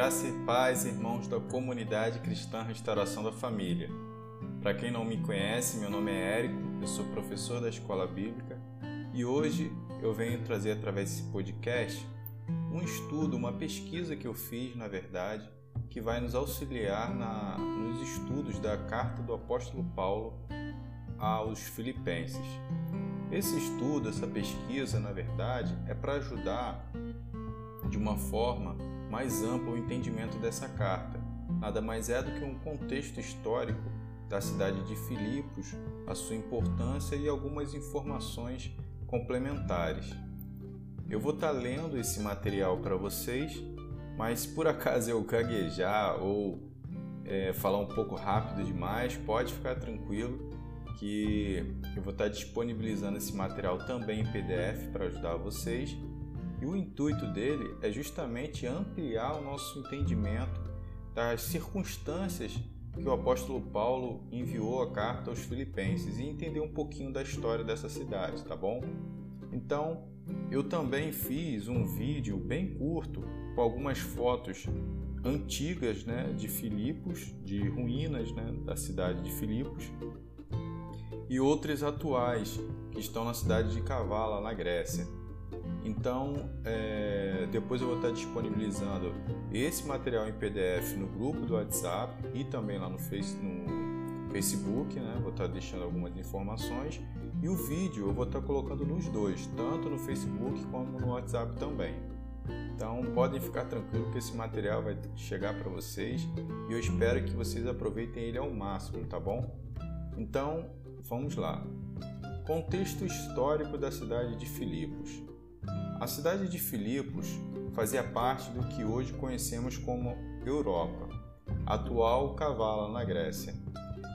Graça e paz, irmãos da comunidade cristã Restauração da Família. Para quem não me conhece, meu nome é Érico, eu sou professor da Escola Bíblica e hoje eu venho trazer através desse podcast um estudo, uma pesquisa que eu fiz, na verdade, que vai nos auxiliar na, nos estudos da carta do apóstolo Paulo aos Filipenses. Esse estudo, essa pesquisa, na verdade, é para ajudar de uma forma mais ampla o entendimento dessa carta. Nada mais é do que um contexto histórico da cidade de Filipos, a sua importância e algumas informações complementares. Eu vou estar lendo esse material para vocês, mas por acaso eu gaguejar ou é, falar um pouco rápido demais, pode ficar tranquilo que eu vou estar disponibilizando esse material também em PDF para ajudar vocês e o intuito dele é justamente ampliar o nosso entendimento das circunstâncias que o apóstolo Paulo enviou a carta aos Filipenses e entender um pouquinho da história dessa cidade, tá bom? Então, eu também fiz um vídeo bem curto com algumas fotos antigas né, de Filipos, de ruínas né, da cidade de Filipos, e outras atuais que estão na cidade de Cavala, na Grécia. Então, é, depois eu vou estar disponibilizando esse material em PDF no grupo do WhatsApp e também lá no, face, no Facebook, né? Vou estar deixando algumas informações e o vídeo eu vou estar colocando nos dois, tanto no Facebook como no WhatsApp também. Então, podem ficar tranquilos que esse material vai chegar para vocês e eu espero que vocês aproveitem ele ao máximo, tá bom? Então, vamos lá. Contexto histórico da cidade de Filipos. A cidade de Filipos fazia parte do que hoje conhecemos como Europa, atual Cavala na Grécia,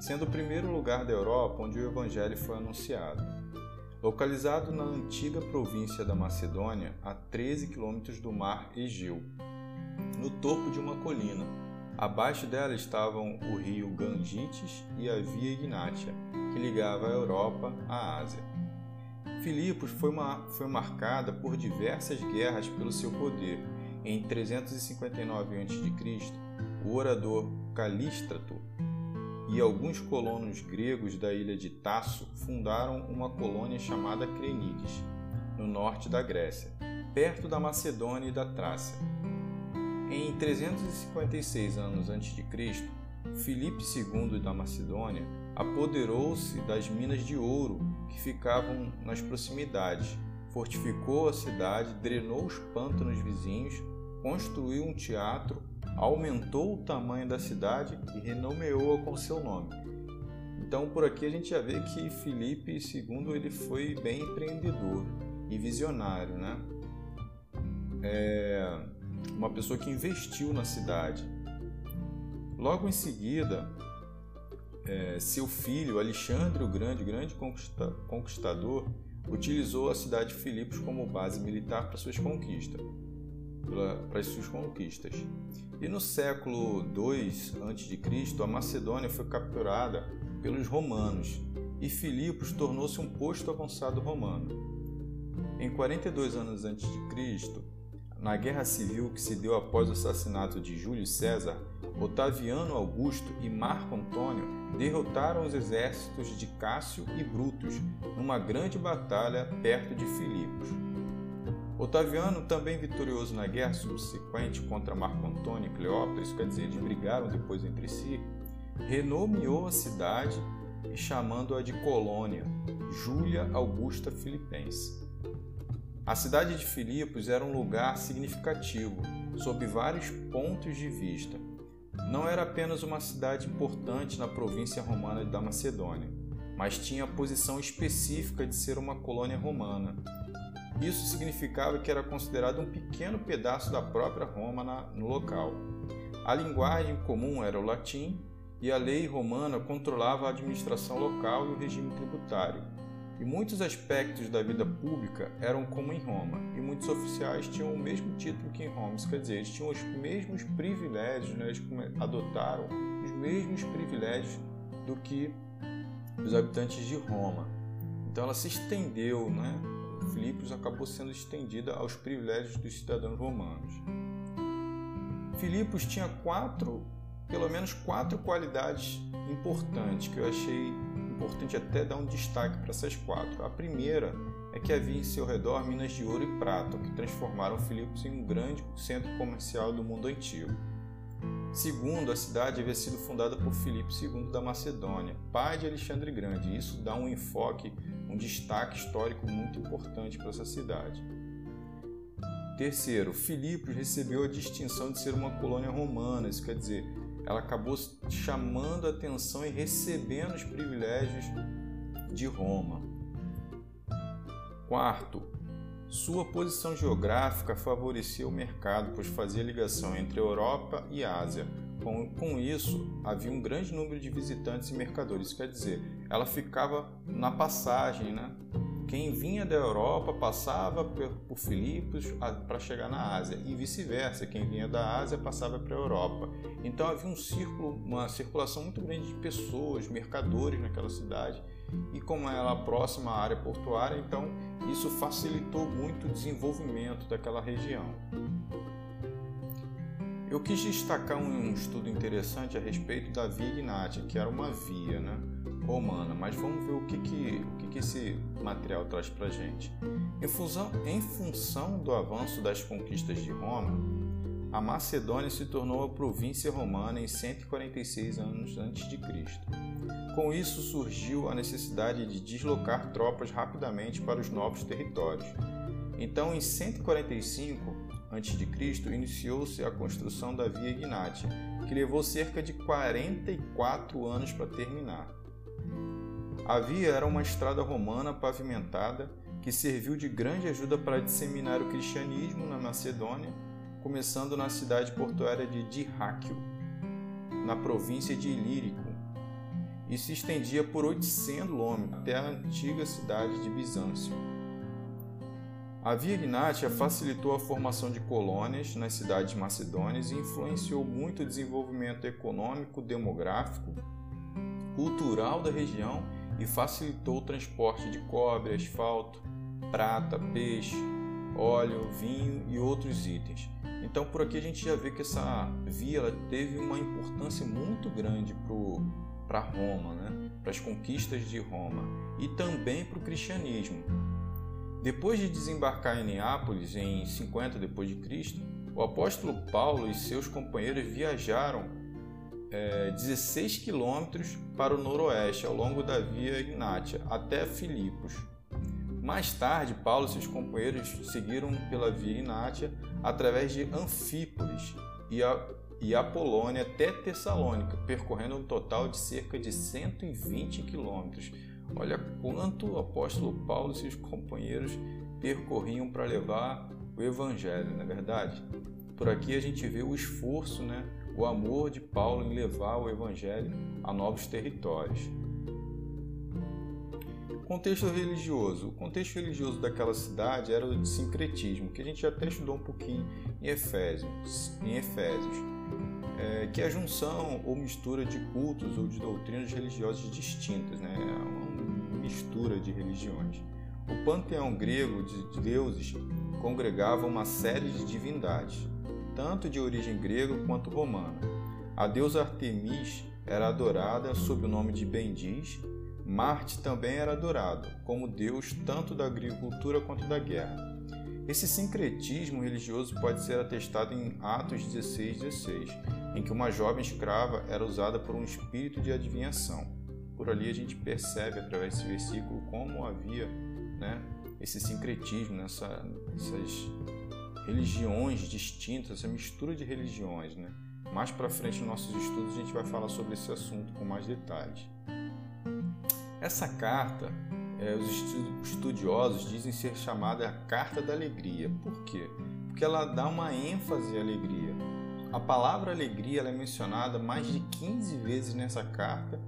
sendo o primeiro lugar da Europa onde o evangelho foi anunciado. Localizado na antiga província da Macedônia, a 13 quilômetros do mar Egeu, no topo de uma colina. Abaixo dela estavam o rio Gangites e a Via Ignátia, que ligava a Europa à Ásia. Filipos foi, uma, foi marcada por diversas guerras pelo seu poder. Em 359 a.C., o orador Calístrato e alguns colonos gregos da ilha de Tasso fundaram uma colônia chamada Crenides, no norte da Grécia, perto da Macedônia e da Trácia. Em 356 anos antes de Cristo, Filipe II da Macedônia apoderou-se das minas de ouro que ficavam nas proximidades, fortificou a cidade, drenou os pântanos vizinhos, construiu um teatro, aumentou o tamanho da cidade e renomeou-a com seu nome. Então, por aqui a gente já vê que Filipe II ele foi bem empreendedor e visionário, né? É uma pessoa que investiu na cidade. Logo em seguida, é, seu filho Alexandre o Grande, grande conquista, conquistador, utilizou a cidade de Filipos como base militar para suas conquistas. Para as suas conquistas. E no século II a.C., a Macedônia foi capturada pelos romanos e Filipos tornou-se um posto avançado romano. Em 42 anos antes de Cristo, na guerra civil que se deu após o assassinato de Júlio César, Otaviano Augusto e Marco Antônio derrotaram os exércitos de Cássio e Brutus numa grande batalha perto de Filipos. Otaviano, também vitorioso na guerra subsequente contra Marco Antônio e Cleópatra, quer dizer, eles brigaram depois entre si, renomeou a cidade e chamando-a de Colônia, Júlia Augusta Filipense. A cidade de Filipos era um lugar significativo, sob vários pontos de vista. Não era apenas uma cidade importante na província romana da Macedônia, mas tinha a posição específica de ser uma colônia romana. Isso significava que era considerado um pequeno pedaço da própria Roma no local. A linguagem comum era o latim e a lei romana controlava a administração local e o regime tributário e muitos aspectos da vida pública eram como em Roma, e muitos oficiais tinham o mesmo título que em Roma, isso quer dizer, eles tinham os mesmos privilégios, né? eles adotaram os mesmos privilégios do que os habitantes de Roma. Então ela se estendeu, né? Filipos acabou sendo estendida aos privilégios dos cidadãos romanos. Filipos tinha quatro, pelo menos quatro qualidades importantes que eu achei importante até dar um destaque para essas quatro. A primeira é que havia em seu redor minas de ouro e prata, que transformaram Filipos em um grande centro comercial do mundo antigo. Segundo, a cidade havia sido fundada por Filipe II da Macedônia, pai de Alexandre Grande. Isso dá um enfoque, um destaque histórico muito importante para essa cidade. Terceiro, Filipos recebeu a distinção de ser uma colônia romana, isso quer dizer, ela acabou chamando a atenção e recebendo os privilégios de Roma. Quarto, sua posição geográfica favorecia o mercado, pois fazia ligação entre Europa e Ásia. Com, com isso, havia um grande número de visitantes e mercadores. Quer dizer, ela ficava na passagem, né? Quem vinha da Europa passava por Filipos para chegar na Ásia e vice-versa. Quem vinha da Ásia passava para a Europa. Então havia um círculo, uma circulação muito grande de pessoas, mercadores naquela cidade. E como ela é próxima à área portuária, então isso facilitou muito o desenvolvimento daquela região. Eu quis destacar um estudo interessante a respeito da Via Ignatia, que era uma via, né? Romana, mas vamos ver o que, que, o que, que esse material traz para a gente. Em função, em função do avanço das conquistas de Roma, a Macedônia se tornou a província romana em 146 anos antes de Cristo. Com isso surgiu a necessidade de deslocar tropas rapidamente para os novos territórios. Então, em 145 a.C., iniciou-se a construção da Via Ignatia, que levou cerca de 44 anos para terminar. A via era uma estrada romana pavimentada que serviu de grande ajuda para disseminar o cristianismo na Macedônia, começando na cidade portuária de Dyrráquio, na província de Ilírico, e se estendia por 800 quilômetros até a antiga cidade de Bizâncio. A Via Ignatia facilitou a formação de colônias nas cidades macedônias e influenciou muito o desenvolvimento econômico, demográfico, cultural da região e facilitou o transporte de cobre, asfalto, prata, peixe, óleo, vinho e outros itens. Então por aqui a gente já vê que essa via teve uma importância muito grande para Roma, né? para as conquistas de Roma e também para o cristianismo. Depois de desembarcar em Neápolis em 50 d.C., o apóstolo Paulo e seus companheiros viajaram é, 16 quilômetros para o noroeste, ao longo da via Ignatia, até Filipos. Mais tarde, Paulo e seus companheiros seguiram pela via Ignatia através de Anfípolis e a, e a Polônia até Tessalônica, percorrendo um total de cerca de 120 quilômetros. Olha quanto o apóstolo Paulo e seus companheiros percorriam para levar o evangelho, não é verdade? Por aqui a gente vê o esforço, né, o amor de Paulo em levar o Evangelho a novos territórios. Contexto religioso. O contexto religioso daquela cidade era o de sincretismo, que a gente até estudou um pouquinho em Efésios, em Efésios é, que é a junção ou mistura de cultos ou de doutrinas religiosas distintas, né? É uma mistura de religiões. O panteão grego de deuses congregava uma série de divindades, tanto de origem grega quanto romana. A deusa Artemis era adorada sob o nome de Bendiz. Marte também era adorado como deus tanto da agricultura quanto da guerra. Esse sincretismo religioso pode ser atestado em Atos 16, 16, em que uma jovem escrava era usada por um espírito de adivinhação. Por ali a gente percebe, através desse versículo, como havia né, esse sincretismo, nessa, essas religiões distintas, essa mistura de religiões, né? Mais para frente nos nossos estudos a gente vai falar sobre esse assunto com mais detalhes. Essa carta, é, os estudiosos dizem ser chamada a Carta da Alegria. Por quê? Porque ela dá uma ênfase à alegria. A palavra alegria é mencionada mais de 15 vezes nessa carta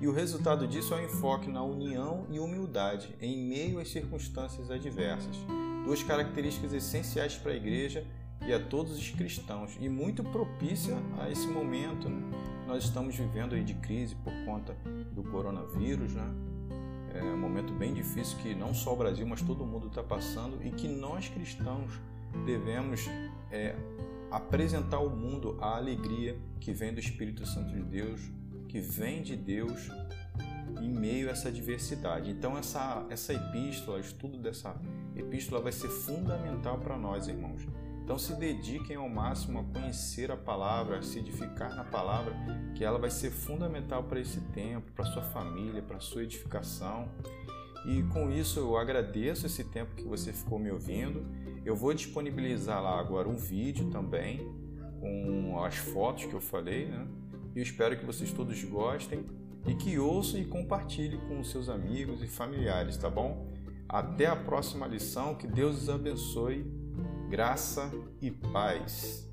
e o resultado disso é o enfoque na união e humildade em meio às circunstâncias adversas duas características essenciais para a igreja e a todos os cristãos e muito propícia a esse momento né? nós estamos vivendo aí de crise por conta do coronavírus, né? É um momento bem difícil que não só o Brasil, mas todo mundo está passando e que nós cristãos devemos é, apresentar ao mundo a alegria que vem do Espírito Santo de Deus, que vem de Deus em meio a essa diversidade. Então essa essa epístola, o estudo dessa epístola vai ser fundamental para nós, irmãos. Então se dediquem ao máximo a conhecer a palavra, a se edificar na palavra, que ela vai ser fundamental para esse tempo, para sua família, para sua edificação. E com isso eu agradeço esse tempo que você ficou me ouvindo. Eu vou disponibilizar lá agora um vídeo também com as fotos que eu falei, né? E espero que vocês todos gostem e que ouçam e compartilhem com seus amigos e familiares, tá bom? Até a próxima lição, que Deus os abençoe, graça e paz.